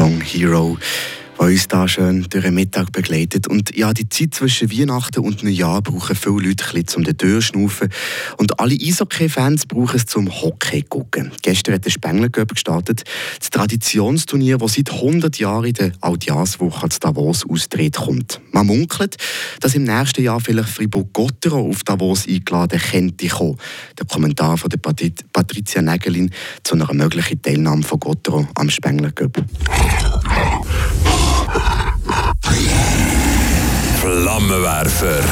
Song Hero der uns da schön durch den Mittag begleitet. Und ja, die Zeit zwischen Weihnachten und Neujahr brauchen viele Leute ein bisschen, um den Durchschnaufen. Und alle Eishockey-Fans brauchen es zum Hockey gucken. Gestern hat der Spengler Cup gestartet. Das Traditionsturnier, das seit 100 Jahren in der Audiaswoche zu Davos austritt, kommt. Man munkelt, dass im nächsten Jahr vielleicht Fribourg-Gotteron auf Davos eingeladen könnte kommen. Der Kommentar von der Patri Patricia Nägelin zu einer möglichen Teilnahme von Gotteron am Spengler Cup. Flammenwerfer.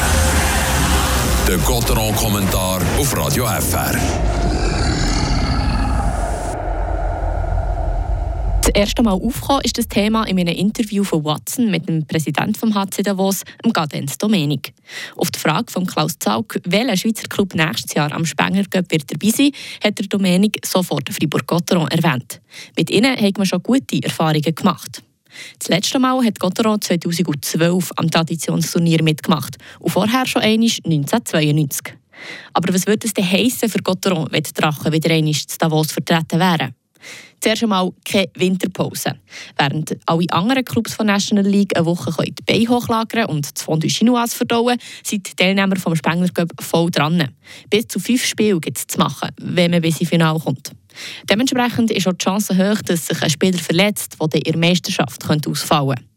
Der Gotteron-Kommentar auf Radio FR. Das erste Mal aufgekommen ist das Thema in einem Interview von Watson mit dem Präsidenten vom HC Davos, dem Gadenz Domenik. Auf die Frage von Klaus Zaug, welcher Schweizer Club nächstes Jahr am Spengler Cup wird dabei sein, hat der Domenik sofort Fribourg-Gotteron erwähnt. Mit ihnen hat man schon gute Erfahrungen gemacht. Das letzte Mal hat Gotteron 2012 am Traditionsturnier mitgemacht und vorher schon einmal 1992. Aber was würde es denn heissen für Gotteron, wenn die Drachen wieder einmal zu Davos vertreten wären? Zuerst einmal keine Winterpause. Während alle anderen Clubs von National League eine Woche die Beine hochlagern und das Fondue Chinoise verdauen, sind die Teilnehmer vom Spengler Cup voll dran. Bis zu fünf Spiele gibt es zu machen, wenn man bis ins Finale kommt. Dementsprechend ist auch die Chance hoch, dass sich ein Spieler verletzt, der in der Meisterschaft ausfallen könnte.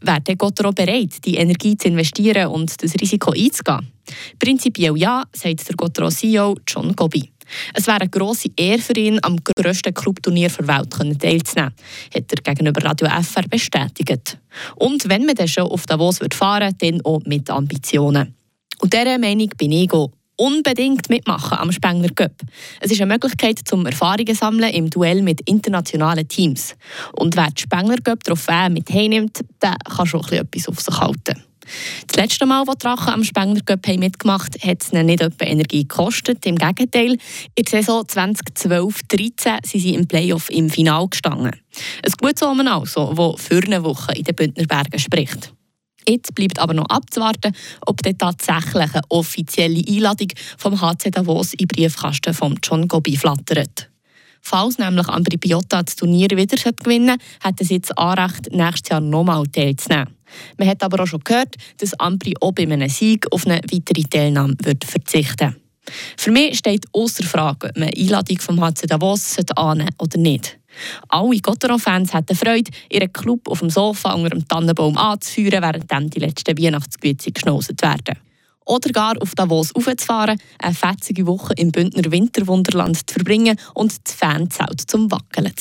Wäre der Gottero bereit, die Energie zu investieren und das Risiko einzugehen? Prinzipiell ja, sagt der Gottero CEO John Gobi. Es wäre eine grosse Ehre für ihn, am grössten Clubturnier der Welt teilzunehmen, hat er gegenüber Radio FR bestätigt. Und wenn man dann schon auf Davos fahren würde, dann auch mit Ambitionen. Und dieser Meinung bin ich auch unbedingt mitmachen am Spengler Cup. Es ist eine Möglichkeit zum Erfahrungen sammeln im Duell mit internationalen Teams. Und wer die Spengler Cup Trophäe mit heimnimmt, der kann schon etwas auf sich halten. Das letzte Mal, als die Drachen am Spengler Cup mitgemacht haben, hat es ihnen nicht etwa Energie gekostet. Im Gegenteil, in der Saison 2012-13 sind sie im Playoff im Finale gestanden. Ein gutes Omen also, das für eine Woche in den Bündner Bergen spricht. Jetzt bleibt aber noch abzuwarten, ob dann tatsächlich eine offizielle Einladung vom HC Davos in Briefkasten von John Gobi flattert. Falls nämlich Ambri Piotta das Turnier wieder gewinnen hat es jetzt Anrecht, nächstes Jahr nochmal teilzunehmen. Man hat aber auch schon gehört, dass Ambri auch bei einem Sieg auf eine weitere Teilnahme wird verzichten Für mich steht außer Frage, ob man eine Einladung vom HC Davos annehmen oder nicht. Alle Gotteron-Fans hätten Freude, ihren Club auf dem Sofa unter dem Tannenbaum anzuführen, während die letzten Weihnachtsgüte geschnauset werden. Oder gar auf Davos aufzufahren, eine fetzige Woche im Bündner Winterwunderland zu verbringen und das Fanzelt zum Wackeln zu